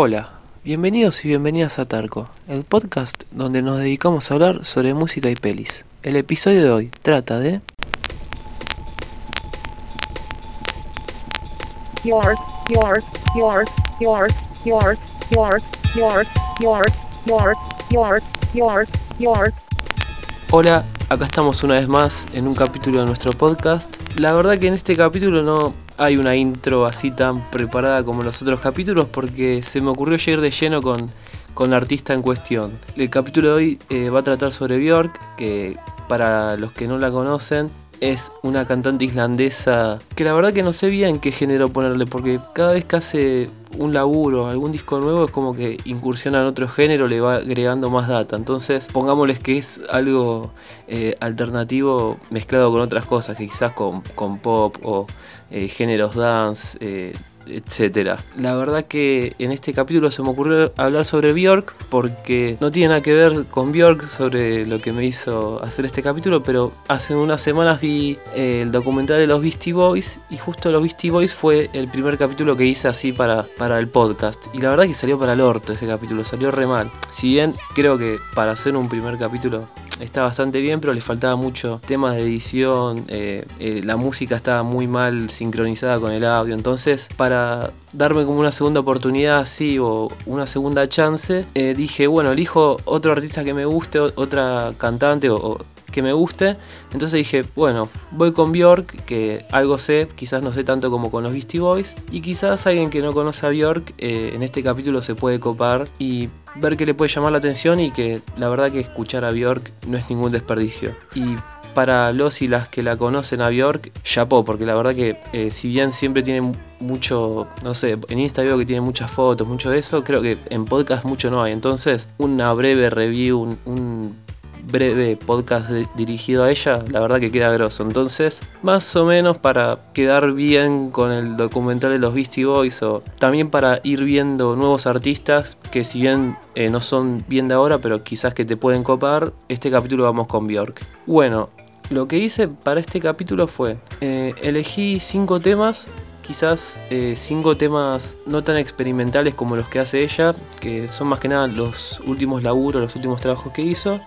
Hola, bienvenidos y bienvenidas a Tarco, el podcast donde nos dedicamos a hablar sobre música y pelis. El episodio de hoy trata de... York, York, York, York, York, York, York, York, York, York, York, York. Hola, acá estamos una vez más en un capítulo de nuestro podcast. La verdad que en este capítulo no hay una intro así tan preparada como los otros capítulos porque se me ocurrió llegar de lleno con, con la artista en cuestión. El capítulo de hoy eh, va a tratar sobre Björk, que para los que no la conocen es una cantante islandesa que la verdad que no sé bien qué género ponerle porque cada vez que hace un laburo, algún disco nuevo es como que incursiona en otro género, le va agregando más data. Entonces pongámosles que es algo eh, alternativo mezclado con otras cosas, que quizás con, con pop o eh, géneros dance. Eh, etcétera. La verdad que en este capítulo se me ocurrió hablar sobre Bjork porque no tiene nada que ver con Bjork sobre lo que me hizo hacer este capítulo, pero hace unas semanas vi eh, el documental de los Beastie Boys y justo los Beastie Boys fue el primer capítulo que hice así para, para el podcast. Y la verdad que salió para el orto ese capítulo, salió re mal. Si bien creo que para hacer un primer capítulo está bastante bien, pero le faltaba mucho temas de edición, eh, eh, la música estaba muy mal sincronizada con el audio, entonces para darme como una segunda oportunidad así o una segunda chance, eh, dije, bueno, elijo otro artista que me guste, otra cantante o que me guste. Entonces dije, bueno, voy con Bjork, que algo sé, quizás no sé tanto como con los Beastie Boys. Y quizás alguien que no conoce a Bjork eh, en este capítulo se puede copar y ver que le puede llamar la atención y que la verdad que escuchar a Bjork no es ningún desperdicio. Y para los y las que la conocen a Bjork, chapó, porque la verdad que eh, si bien siempre tiene mucho, no sé, en Insta veo que tiene muchas fotos, mucho de eso, creo que en podcast mucho no hay. Entonces, una breve review, un breve podcast dirigido a ella, la verdad que queda grosso. Entonces, más o menos para quedar bien con el documental de los Beastie Boys o también para ir viendo nuevos artistas que si bien eh, no son bien de ahora, pero quizás que te pueden copar, este capítulo vamos con Bjork. Bueno, lo que hice para este capítulo fue, eh, elegí cinco temas quizás eh, cinco temas no tan experimentales como los que hace ella, que son más que nada los últimos laburos, los últimos trabajos que hizo,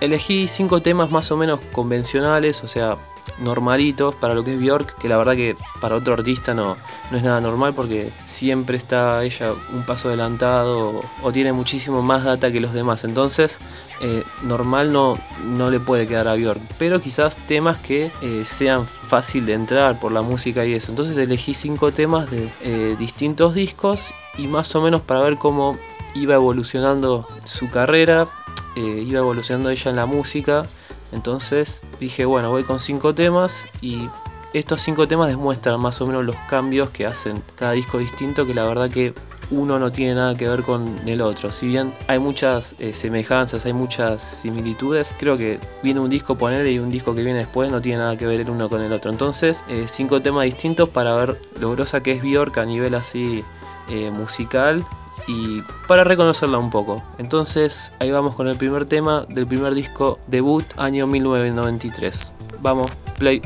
elegí cinco temas más o menos convencionales, o sea, normalitos para lo que es Bjork, que la verdad que para otro artista no, no es nada normal porque siempre está ella un paso adelantado o, tiene muchísimo más data que los demás. Entonces, eh, normal no, no le puede quedar a Bjork, pero quizás temas que eh, sean fácil de entrar por la música y eso. Entonces elegí cinco temas de eh, distintos discos y más o menos para ver cómo iba evolucionando su carrera eh, iba evolucionando ella en la música. Entonces dije, bueno, voy con cinco temas y estos cinco temas demuestran más o menos los cambios que hacen cada disco distinto, que la verdad que uno no tiene nada que ver con el otro. Si bien hay muchas eh, semejanzas, hay muchas similitudes, creo que viene un disco ponerle y un disco que viene después no tiene nada que ver el uno con el otro. Entonces, eh, cinco temas distintos para ver lo grosa que es Bjork a nivel así musical y para reconocerla un poco. Entonces ahí vamos con el primer tema del primer disco debut año 1993. Vamos, play.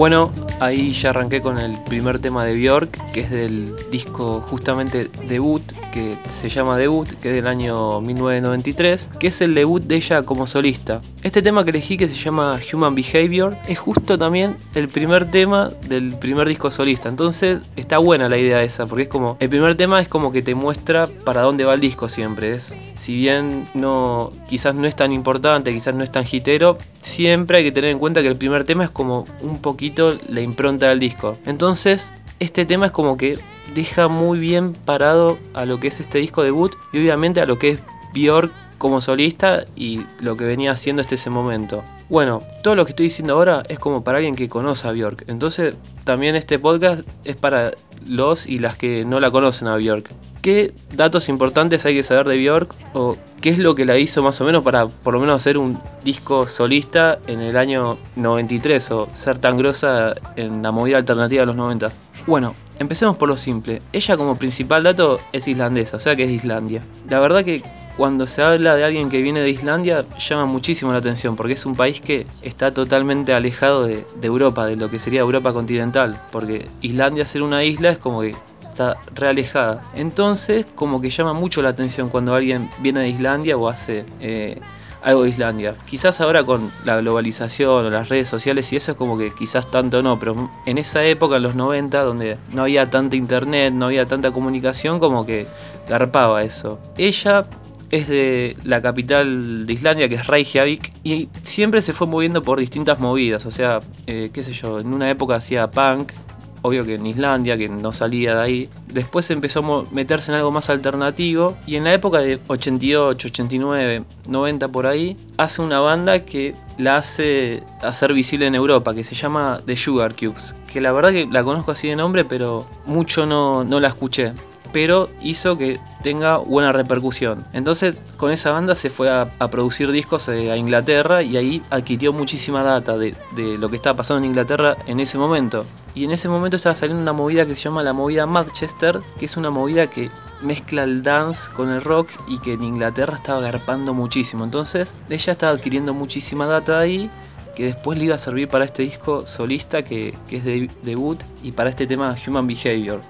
Bueno, Ahí ya arranqué con el primer tema de Björk, que es del disco justamente debut, que se llama Debut, que es del año 1993, que es el debut de ella como solista. Este tema que elegí, que se llama Human Behavior, es justo también el primer tema del primer disco solista. Entonces está buena la idea esa, porque es como, el primer tema es como que te muestra para dónde va el disco siempre. Es, si bien no, quizás no es tan importante, quizás no es tan hitero, siempre hay que tener en cuenta que el primer tema es como un poquito la impronta del disco. Entonces, este tema es como que deja muy bien parado a lo que es este disco debut y obviamente a lo que es Björk como solista y lo que venía haciendo hasta ese momento. Bueno, todo lo que estoy diciendo ahora es como para alguien que conoce a Bjork. Entonces, también este podcast es para los y las que no la conocen a Bjork. ¿Qué datos importantes hay que saber de Bjork? ¿O qué es lo que la hizo más o menos para por lo menos hacer un disco solista en el año 93 o ser tan grosa en la movida alternativa de los 90? Bueno, empecemos por lo simple. Ella como principal dato es islandesa, o sea que es de Islandia. La verdad que cuando se habla de alguien que viene de Islandia llama muchísimo la atención porque es un país que está totalmente alejado de, Europa, de lo que sería Europa continental, porque Islandia ser una isla es como que está realejada. Entonces como que llama mucho la atención cuando alguien viene de Islandia o hace... Eh, algo de Islandia. Quizás ahora con la globalización o las redes sociales y eso es como que quizás tanto no, pero en esa época, en los 90, donde no había tanta internet, no había tanta comunicación, como que garpaba eso. Ella es de la capital de Islandia, que es Reykjavik, y siempre se fue moviendo por distintas movidas, o sea, eh, qué sé yo, en una época hacía punk, obvio que en Islandia, que no salía de ahí. Después empezó a meterse en algo más alternativo y en la época de 88, 89, 90 por ahí, hace una banda que la hace hacer visible en Europa, que se llama The Sugar Cubes, que la verdad que la conozco así de nombre, pero mucho no, no la escuché pero hizo que tenga buena repercusión. Entonces con esa banda se fue a, producir discos eh, a Inglaterra y ahí adquirió muchísima data de, lo que estaba pasando en Inglaterra en ese momento. Y en ese momento estaba saliendo una movida que se llama la movida Manchester, que es una movida que mezcla el dance con el rock y que en Inglaterra estaba agarpando muchísimo. Entonces ella estaba adquiriendo muchísima data ahí que después le iba a servir para este disco solista que, que es de debut y para este tema Human Behavior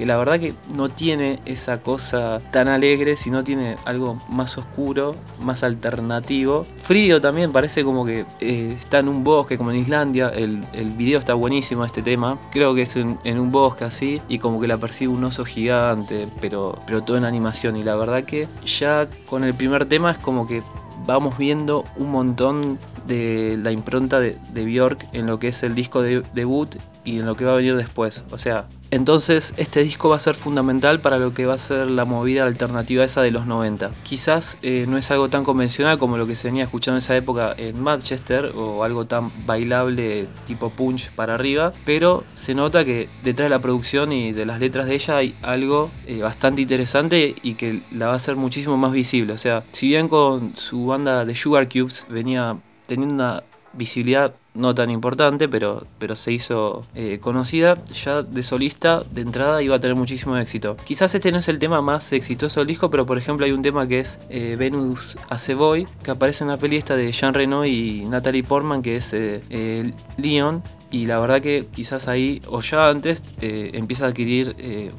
que la verdad que no tiene esa cosa tan alegre, sino tiene algo más oscuro, más alternativo. Frío también parece como que eh, está en un bosque, como en Islandia. El, el video está buenísimo, este tema. Creo que es en, un bosque así, y como que la percibe un oso gigante, pero, pero todo en animación. Y la verdad que ya con el primer tema es como que vamos viendo un montón de la impronta de, de Björk en lo que es el disco de debut y en lo que va a venir después. O sea, entonces este disco va a ser fundamental para lo que va a ser la movida alternativa esa de los 90. Quizás eh, no es algo tan convencional como lo que se venía escuchando en esa época en Manchester o algo tan bailable tipo punch para arriba, pero se nota que detrás de la producción y de las letras de ella hay algo eh, bastante interesante y que la va a hacer muchísimo más visible. O sea, si bien con su banda de Sugar Cubes venía teniendo una visibilidad no tan importante, pero, pero se hizo eh, conocida, ya de solista de entrada iba a tener muchísimo éxito. Quizás este no es el tema más exitoso del disco, pero por ejemplo hay un tema que es eh, Venus a Boy, que aparece en la peli esta de Jean Reno y Natalie Portman, que es eh, Leon, y la verdad que quizás ahí o ya antes empieza a adquirir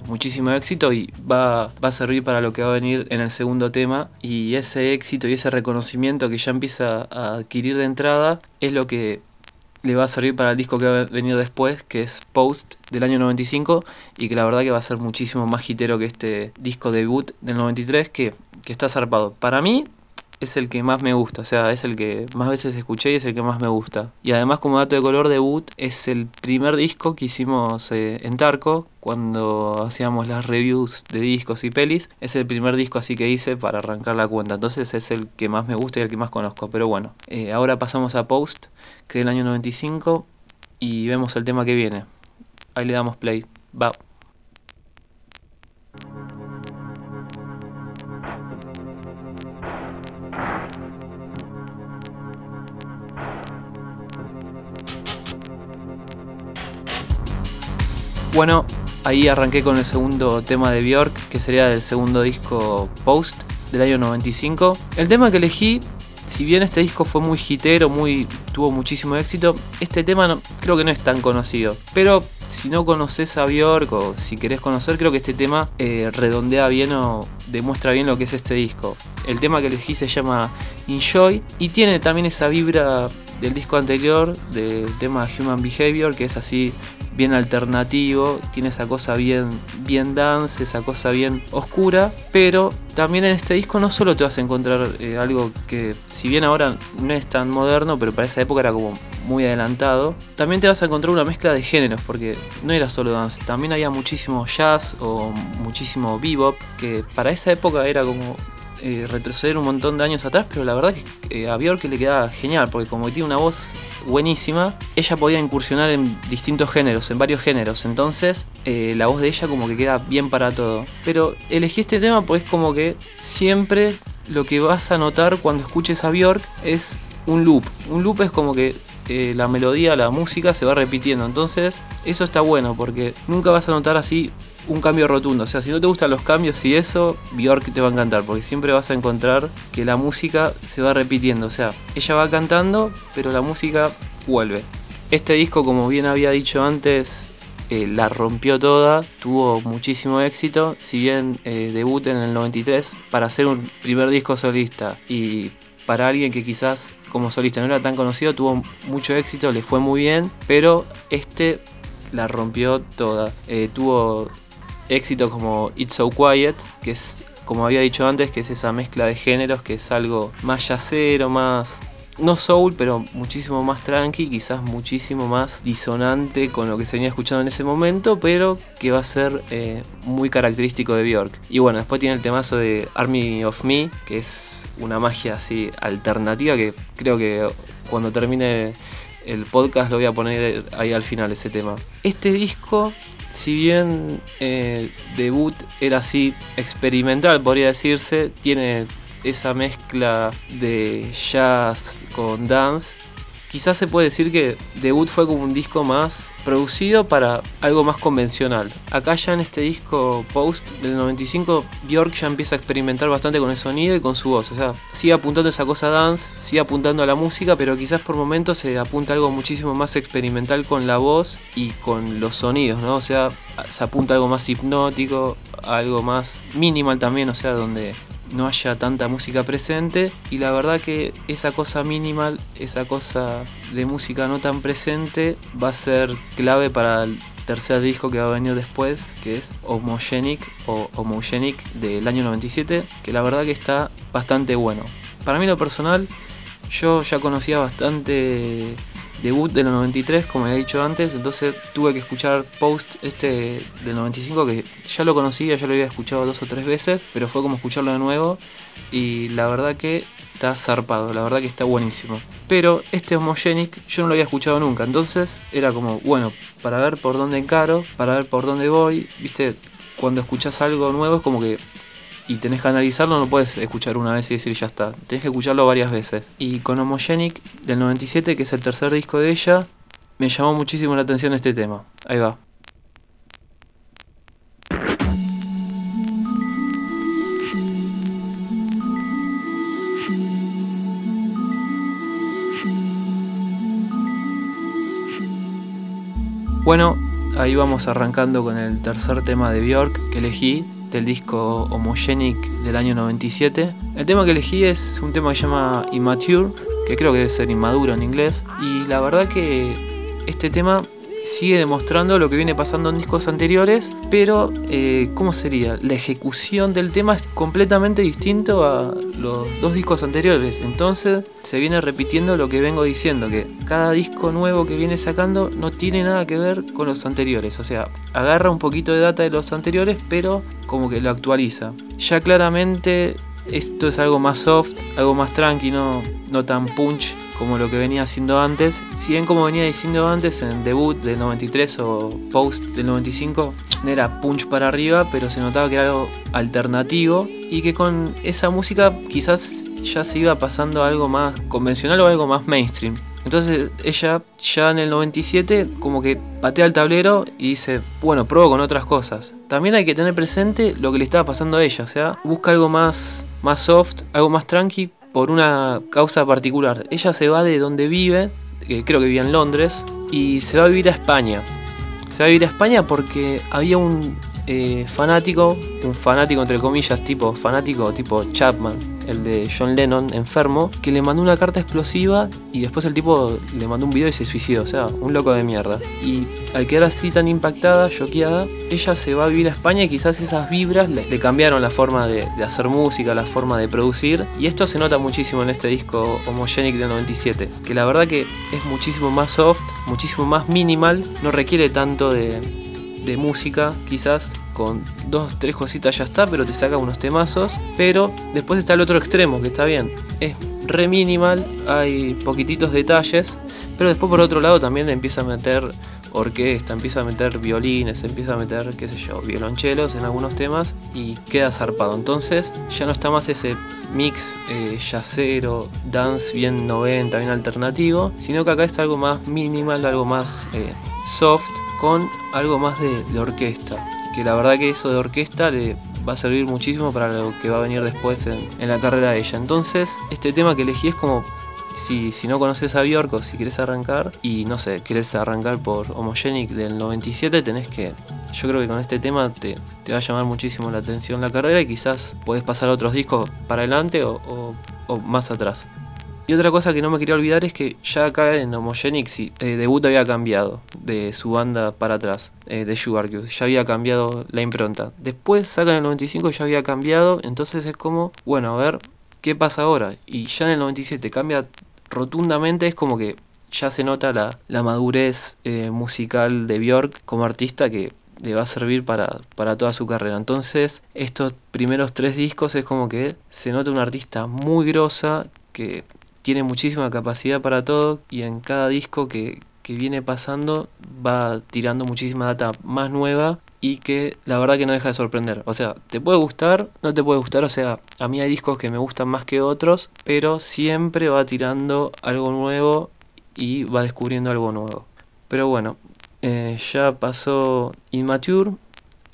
muchísimo éxito y va, va a servir para lo que va a venir en el segundo tema. Y ese éxito y ese reconocimiento que ya empieza a adquirir de entrada es lo que le va a servir para el disco que va a venir después, que es Post del año 95, y que la verdad que va a ser muchísimo más hitero que este disco debut del 93, que, que está zarpado. Para mí, es el que más me gusta, o sea, es el que más veces escuché y es el que más me gusta. Y además como dato de color debut es el primer disco que hicimos eh, en Tarco cuando hacíamos las reviews de discos y pelis. Es el primer disco así que hice para arrancar la cuenta, entonces es el que más me gusta y el que más conozco. Pero bueno, eh, ahora pasamos a Post, que es del año 95, y vemos el tema que viene. Ahí le damos play. Va. Bueno, ahí arranqué con el segundo tema de Björk, que sería del segundo disco Post del año 95. El tema que elegí, si bien este disco fue muy hitero, muy, tuvo muchísimo éxito, este tema no, creo que no es tan conocido. Pero si no conoces a Björk o si querés conocer, creo que este tema eh, redondea bien o demuestra bien lo que es este disco. El tema que elegí se llama Enjoy y tiene también esa vibra del disco anterior, del tema Human Behavior, que es así bien alternativo, tiene esa cosa bien, bien dance, esa cosa bien oscura, pero también en este disco no solo te vas a encontrar eh, algo que, si bien ahora no es tan moderno, pero para esa época era como muy adelantado, también te vas a encontrar una mezcla de géneros, porque no era solo dance, también había muchísimo jazz o muchísimo bebop, que para esa época era como eh, retroceder un montón de años atrás, pero la verdad que eh, a Björk le quedaba genial, porque como tiene una voz buenísima, ella podía incursionar en distintos géneros, en varios géneros, entonces eh, la voz de ella como que queda bien para todo. Pero elegí este tema pues como que siempre lo que vas a notar cuando escuches a Björk es un loop. Un loop es como que eh, la melodía, la música se va repitiendo. Entonces, eso está bueno porque nunca vas a notar así un cambio rotundo. O sea, si no te gustan los cambios y eso, Bjork te va a encantar porque siempre vas a encontrar que la música se va repitiendo. O sea, ella va cantando, pero la música vuelve. Este disco, como bien había dicho antes, eh, la rompió toda, tuvo muchísimo éxito, si bien eh, en el 93 para hacer un primer disco solista y para alguien que quizás como solista no era tan conocido, tuvo mucho éxito, le fue muy bien, pero este la rompió toda. Eh, tuvo éxito como It's So Quiet, que es, como había dicho antes, que es esa mezcla de géneros, que es algo más yacero, más no soul, pero muchísimo más tranqui, quizás muchísimo más disonante con lo que se venía escuchando en ese momento, pero que va a ser eh, muy característico de Björk. Y bueno, después tiene el temazo de Army of Me, que es una magia así alternativa que creo que cuando termine el podcast lo voy a poner ahí al final ese tema. Este disco si bien eh, debut era así experimental, podría decirse, tiene esa mezcla de jazz con dance, quizás se puede decir que Debut fue como un disco más producido para algo más convencional. Acá ya en este disco Post del 95, Björk ya empieza a experimentar bastante con el sonido y con su voz. O sea, sigue apuntando esa cosa dance, sigue apuntando a la música, pero quizás por momentos se apunta algo muchísimo más experimental con la voz y con los sonidos, ¿no? O sea, se apunta algo más hipnótico, algo más minimal también, o sea, donde no haya tanta música presente y la verdad que esa cosa minimal, esa cosa de música no tan presente va a ser clave para el tercer disco que va a venir después, que es Homogenic o Homogenic del año 97, que la verdad que está bastante bueno. Para mí lo personal, yo ya conocía bastante debut del 93, como he dicho antes, entonces tuve que escuchar Post este del 95, que ya lo conocía, ya lo había escuchado dos o tres veces, pero fue como escucharlo de nuevo. Y la verdad que está zarpado, la verdad que está buenísimo. Pero este Homogenic yo no lo había escuchado nunca, entonces era como, bueno, para ver por dónde encaro, para ver por dónde voy, viste, cuando escuchas algo nuevo es como que y tenés que analizarlo, no puedes escuchar una vez y decir ya está. Tenés que escucharlo varias veces. Y con Homogenic del 97, que es el tercer disco de ella, me llamó muchísimo la atención este tema. Ahí va. Bueno, ahí vamos arrancando con el tercer tema de Björk que elegí, del disco Homogenic del año 97. El tema que elegí es un tema que se llama Immature, que creo que debe ser inmaduro en inglés. Y la verdad que este tema sigue demostrando lo que viene pasando en discos anteriores, pero eh, ¿cómo sería? La ejecución del tema es completamente distinto a los dos discos anteriores, entonces se viene repitiendo lo que vengo diciendo, que cada disco nuevo que viene sacando no tiene nada que ver con los anteriores, o sea, agarra un poquito de data de los anteriores, pero como que lo actualiza. Ya claramente esto es algo más soft, algo más tranqui, no, tan punch como lo que venía haciendo antes. Si bien como venía diciendo antes en debut del 93 o post del 95, no era punch para arriba, pero se notaba que era algo alternativo y que con esa música quizás ya se iba pasando algo más convencional o algo más mainstream. Entonces ella ya en el 97 como que patea el tablero y dice, bueno, pruebo con otras cosas. También hay que tener presente lo que le estaba pasando a ella, o sea, busca algo más, más soft, algo más tranqui, por una causa particular. Ella se va de donde vive, que creo que vivía en Londres, y se va a vivir a España. Se va a vivir a España porque había un eh, fanático, un fanático entre comillas, tipo fanático tipo Chapman, el de John Lennon, enfermo, que le mandó una carta explosiva y después el tipo le mandó un video y se suicidó, o sea, un loco de mierda. Y al quedar así tan impactada, choqueada, ella se va a vivir a España y quizás esas vibras le, cambiaron la forma de, de, hacer música, la forma de producir. Y esto se nota muchísimo en este disco Homogenic del 97, que la verdad que es muchísimo más soft, muchísimo más minimal, no requiere tanto de, de música quizás con dos, tres cositas ya está, pero te saca unos temazos. Pero después está el otro extremo, que está bien. Es re minimal, hay poquititos detalles, pero después por otro lado también empieza a meter orquesta, empieza a meter violines, empieza a meter, qué sé yo, violonchelos en algunos temas y queda zarpado. Entonces ya no está más ese mix eh, yacero, dance bien 90, bien alternativo, sino que acá está algo más minimal, algo más eh, soft, con algo más de, orquesta. Que la verdad que eso de orquesta le va a servir muchísimo para lo que va a venir después en, en la carrera de ella. Entonces, este tema que elegí es como si, si no conoces a Bjork o si quieres arrancar y no sé, quieres arrancar por Homogenic del 97, tenés que. Yo creo que con este tema te, te va a llamar muchísimo la atención la carrera y quizás podés pasar otros discos para adelante o, o, más atrás. Y otra cosa que no me quería olvidar es que ya acá en Homogenic sí, eh, debut había cambiado de su banda para atrás, eh, de Sugar Cube. Ya había cambiado la impronta. Después sacan el 95 y ya había cambiado. Entonces es como, bueno, a ver, ¿qué pasa ahora? Y ya en el 97 cambia rotundamente, es como que ya se nota la, la madurez eh, musical de Björk como artista que le va a servir para, para, toda su carrera. Entonces, estos primeros tres discos es como que se nota una artista muy grosa que tiene muchísima capacidad para todo y en cada disco que, que viene pasando va tirando muchísima data más nueva y que la verdad que no deja de sorprender. O sea, te puede gustar, no te puede gustar, o sea, a mí hay discos que me gustan más que otros, pero siempre va tirando algo nuevo y va descubriendo algo nuevo. Pero bueno, eh, ya pasó Immature,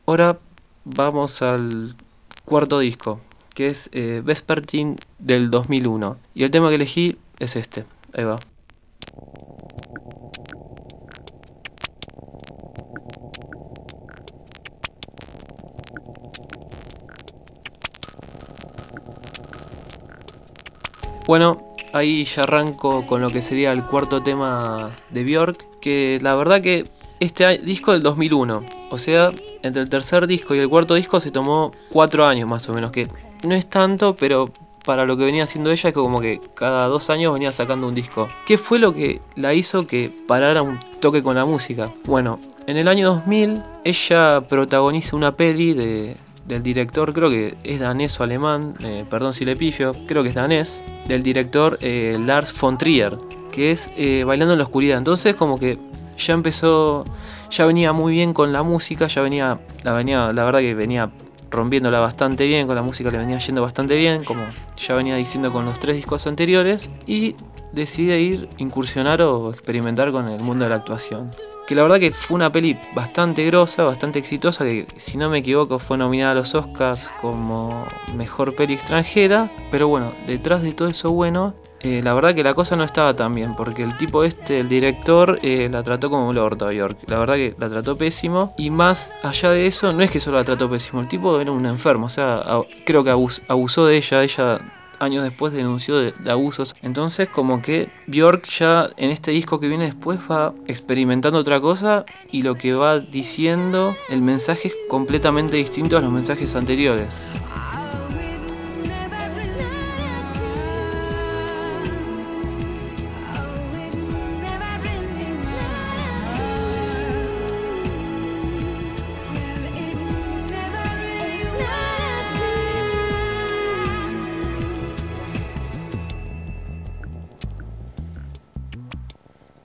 ahora vamos al cuarto disco, que es eh, Vespertine del 2001. Y el tema que elegí es este, ahí va. Bueno, ahí ya arranco con lo que sería el cuarto tema de Björk, que la verdad que este disco del 2001, o sea, entre el tercer disco y el cuarto disco se tomó cuatro años más o menos, que no es tanto, pero para lo que venía haciendo ella que como que cada dos años venía sacando un disco. ¿Qué fue lo que la hizo que parara un toque con la música? Bueno, en el año 2000 ella protagoniza una peli de, del director, creo que es danés o alemán, eh, perdón si le pifio, creo que es danés, del director eh, Lars von Trier, que es eh, Bailando en la Oscuridad. Entonces como que ya empezó, ya venía muy bien con la música, ya venía, la, venía, la verdad que venía rompiéndola bastante bien, con la música le venía yendo bastante bien, como ya venía diciendo con los tres discos anteriores, y decide ir incursionar o experimentar con el mundo de la actuación. Que la verdad que fue una peli bastante grosa, bastante exitosa, que si no me equivoco fue nominada a los Oscars como mejor peli extranjera, pero bueno, detrás de todo eso bueno eh, la verdad que la cosa no estaba tan bien, porque el tipo este, el director, eh, la trató como un orto a York. La verdad que la trató pésimo. Y más allá de eso, no es que solo la trató pésimo, el tipo era un enfermo. O sea, creo que abusó de ella. Ella años después denunció de, abusos. Entonces como que Bjork ya en este disco que viene después va experimentando otra cosa y lo que va diciendo, el mensaje es completamente distinto a los mensajes anteriores.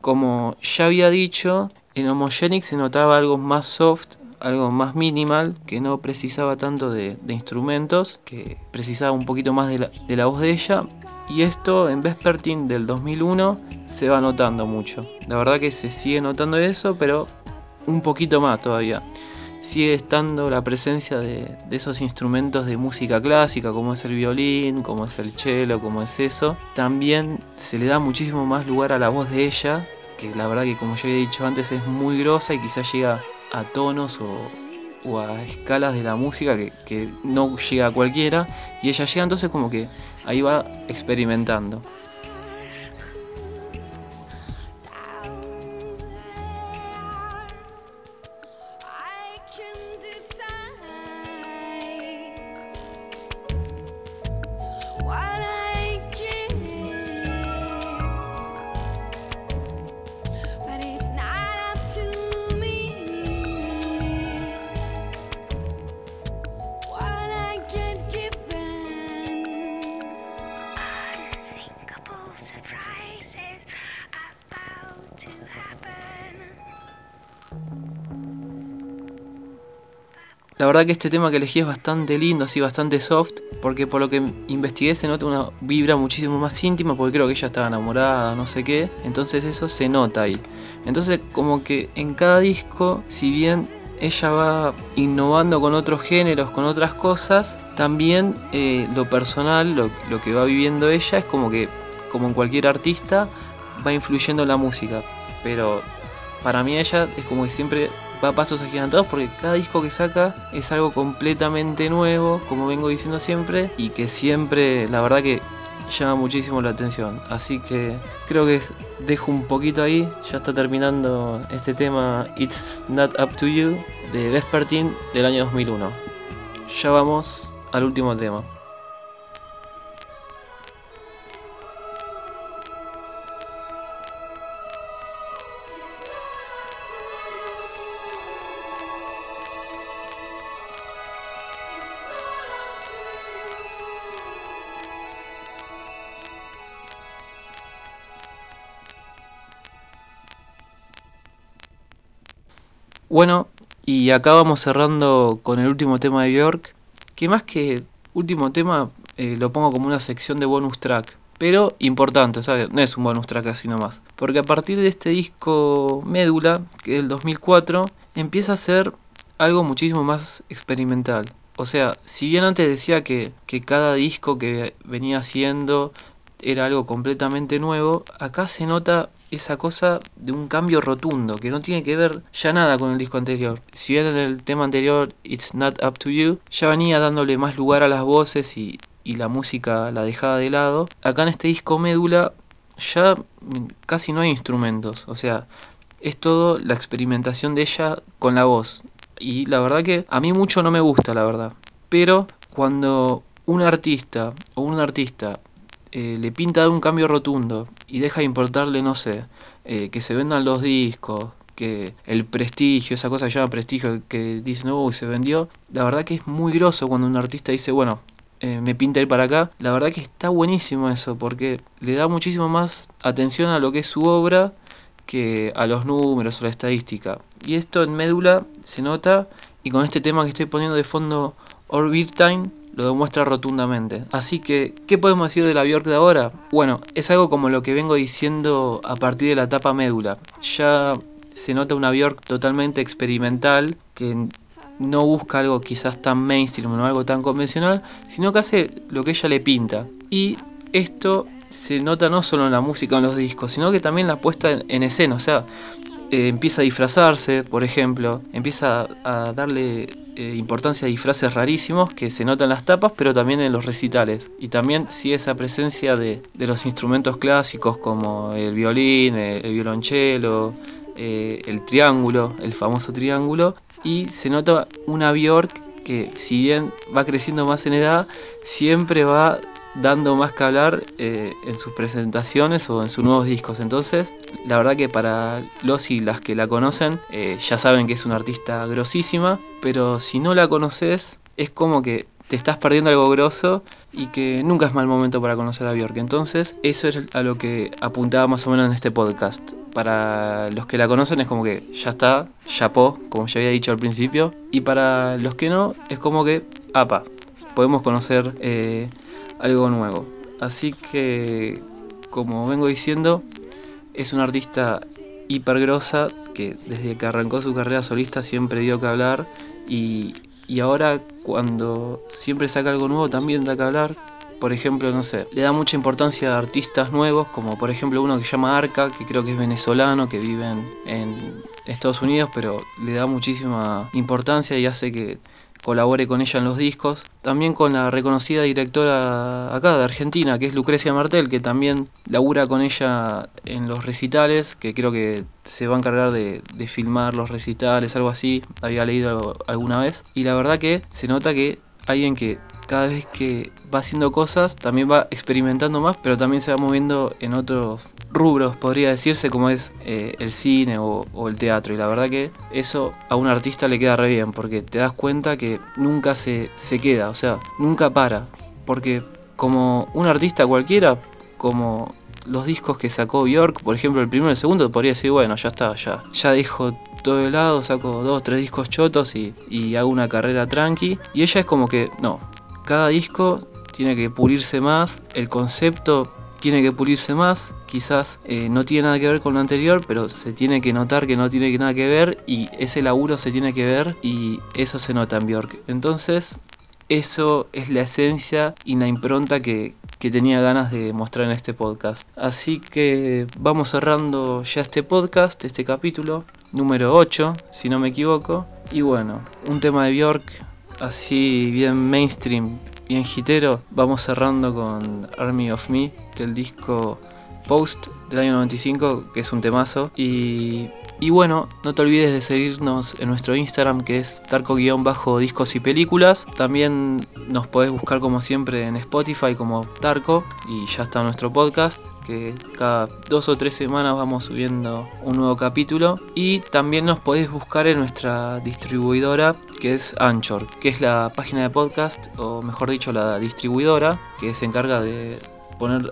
Como ya había dicho, en Homogenic se notaba algo más soft, algo más minimal, que no precisaba tanto de, instrumentos, que precisaba un poquito más de la, voz de ella. Y esto en Vespertine del 2001 se va notando mucho. La verdad que se sigue notando eso, pero un poquito más todavía. Sigue estando la presencia de, esos instrumentos de música clásica, como es el violín, como es el cello, como es eso. También se le da muchísimo más lugar a la voz de ella, que la verdad que como ya había dicho antes es muy grosa y quizás llega a tonos o, a escalas de la música que, que no llega a cualquiera y ella llega entonces como que ahí va experimentando. decide. Verdad que este tema que elegí es bastante lindo, así bastante soft, porque por lo que investigué se nota una vibra muchísimo más íntima, porque creo que ella estaba enamorada, no sé qué, entonces eso se nota ahí. Entonces como que en cada disco, si bien ella va innovando con otros géneros, con otras cosas, también eh, lo personal, lo, lo que va viviendo ella es como que, como en cualquier artista, va influyendo en la música. Pero para mí ella es como que siempre va pasos agigantados porque cada disco que saca es algo completamente nuevo, como vengo diciendo siempre, y que siempre, la verdad que llama muchísimo la atención. Así que creo que dejo un poquito ahí, ya está terminando este tema It's Not Up to You de Vespertine del año 2001. Ya vamos al último tema. Bueno, y acá vamos cerrando con el último tema de Björk, que más que último tema eh, lo pongo como una sección de bonus track, pero importante, sea, no es un bonus track así nomás, porque a partir de este disco Médula, que es del 2004, empieza a ser algo muchísimo más experimental. O sea, si bien antes decía que, que cada disco que venía haciendo era algo completamente nuevo, acá se nota esa cosa de un cambio rotundo, que no tiene que ver ya nada con el disco anterior. Si bien en el tema anterior, It's Not Up to You, ya venía dándole más lugar a las voces y, y la música la dejaba de lado, acá en este disco Médula ya casi no hay instrumentos, o sea, es todo la experimentación de ella con la voz. Y la verdad que a mí mucho no me gusta, la verdad. Pero cuando un artista o un artista eh, le pinta un cambio rotundo y deja de importarle, no sé, eh, que se vendan los discos, que el prestigio, esa cosa que llama prestigio, que dicen, no, se vendió, la verdad que es muy groso cuando un artista dice, bueno, eh, me pinta ir para acá, la verdad que está buenísimo eso, porque le da muchísimo más atención a lo que es su obra que a los números o la estadística. Y esto en Médula se nota, y con este tema que estoy poniendo de fondo, Orbit Time, lo demuestra rotundamente. Así que, ¿qué podemos decir de la Bjork de ahora? Bueno, es algo como lo que vengo diciendo a partir de la etapa médula. Ya se nota una Bjork totalmente experimental, que no busca algo quizás tan mainstream o algo tan convencional, sino que hace lo que ella le pinta. Y esto se nota no solo en la música en los discos, sino que también la puesta en, escena. O sea, eh, empieza a disfrazarse, por ejemplo, empieza a darle eh, importancia a disfraces rarísimos que se notan en las tapas, pero también en los recitales. Y también sigue esa presencia de, los instrumentos clásicos como el violín, el, violonchelo, eh, el triángulo, el famoso triángulo. Y se nota una Bjork que si bien va creciendo más en edad, siempre va dando más que hablar eh, en sus presentaciones o en sus nuevos discos. Entonces, la verdad que para los y las que la conocen, eh, ya saben que es una artista grosísima, pero si no la conoces, es como que te estás perdiendo algo grosso y que nunca es mal momento para conocer a Bjork. Entonces, eso es a lo que apuntaba más o menos en este podcast. Para los que la conocen es como que ya está, chapó, como ya había dicho al principio. Y para los que no, es como que, apa, podemos conocer eh, algo nuevo. Así que, como vengo diciendo, es una artista hiper grosa que desde que arrancó su carrera solista siempre dio que hablar y, y ahora cuando siempre saca algo nuevo también da que hablar. Por ejemplo, no sé, le da mucha importancia a artistas nuevos, como por ejemplo uno que se llama Arca, que creo que es venezolano, que vive en, en Estados Unidos, pero le da muchísima importancia y hace que colabore con ella en los discos. También con la reconocida directora acá de Argentina, que es Lucrecia Martel, que también labura con ella en los recitales, que creo que se va a encargar de, filmar los recitales, algo así, había leído alguna vez. Y la verdad que se nota que alguien que cada vez que va haciendo cosas también va experimentando más, pero también se va moviendo en otros rubros, podría decirse, como es eh, el cine o, el teatro. Y la verdad que eso a un artista le queda re bien, porque te das cuenta que nunca se, se queda, o sea, nunca para. Porque como un artista cualquiera, como los discos que sacó Bjork, por ejemplo, el primero y el segundo, podría decir, bueno, ya está, ya, ya dejo todo de lado, saco dos, tres discos chotos y, y hago una carrera tranqui. Y ella es como que, no, cada disco tiene que pulirse más, el concepto tiene que pulirse más, quizás eh, no tiene nada que ver con lo anterior, pero se tiene que notar que no tiene nada que ver y ese laburo se tiene que ver y eso se nota en Bjork. Entonces, eso es la esencia y la impronta que, que tenía ganas de mostrar en este podcast. Así que vamos cerrando ya este podcast, este capítulo, número 8, si no me equivoco. Y bueno, un tema de Bjork así bien mainstream, bien hitero, vamos cerrando con Army of Me del disco Post del año 95, que es un temazo. Y, y bueno, no te olvides de seguirnos en nuestro Instagram que es tarco-discos y películas. También nos podés buscar como siempre en Spotify como Tarco y ya está nuestro podcast que cada dos o tres semanas vamos subiendo un nuevo capítulo y también nos podéis buscar en nuestra distribuidora que es Anchor, que es la página de podcast o mejor dicho la distribuidora que se encarga de poner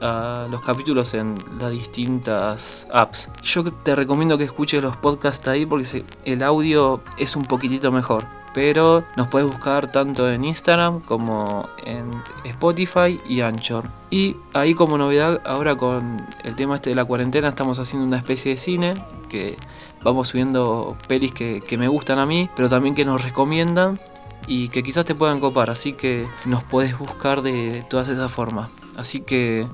los capítulos en las distintas apps. Yo te recomiendo que escuches los podcasts ahí porque el audio es un poquitito mejor pero nos puedes buscar tanto en Instagram como en Spotify y Anchor. Y ahí como novedad, ahora con el tema este de la cuarentena, estamos haciendo una especie de cine que vamos subiendo pelis que, me gustan a mí, pero también que nos recomiendan y que quizás te puedan copar, así que nos puedes buscar de todas esas formas. Así que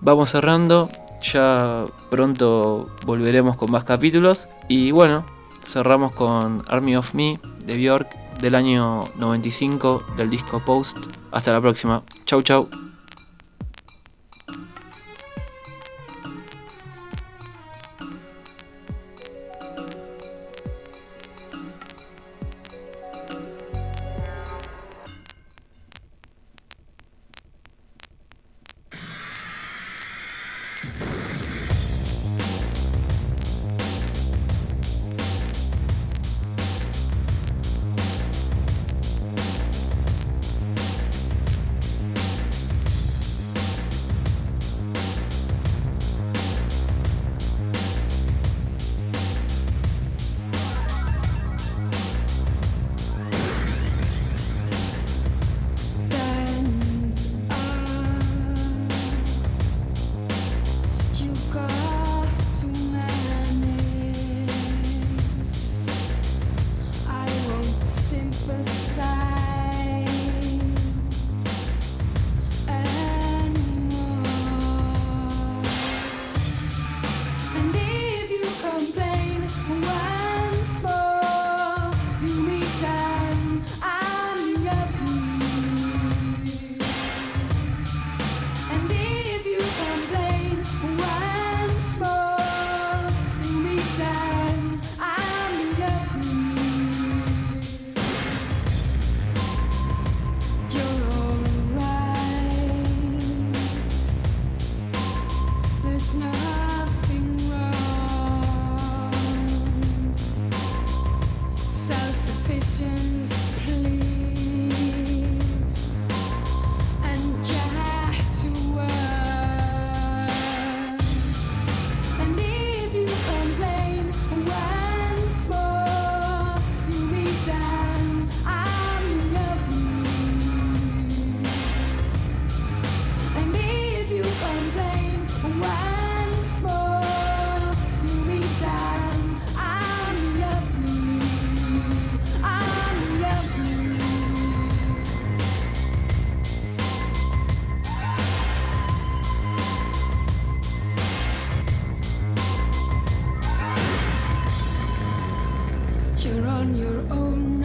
vamos cerrando, ya pronto volveremos con más capítulos y bueno, cerramos con Army of Me de Bjork del año 95 del disco Post. Hasta la próxima. Chau chau. On your own.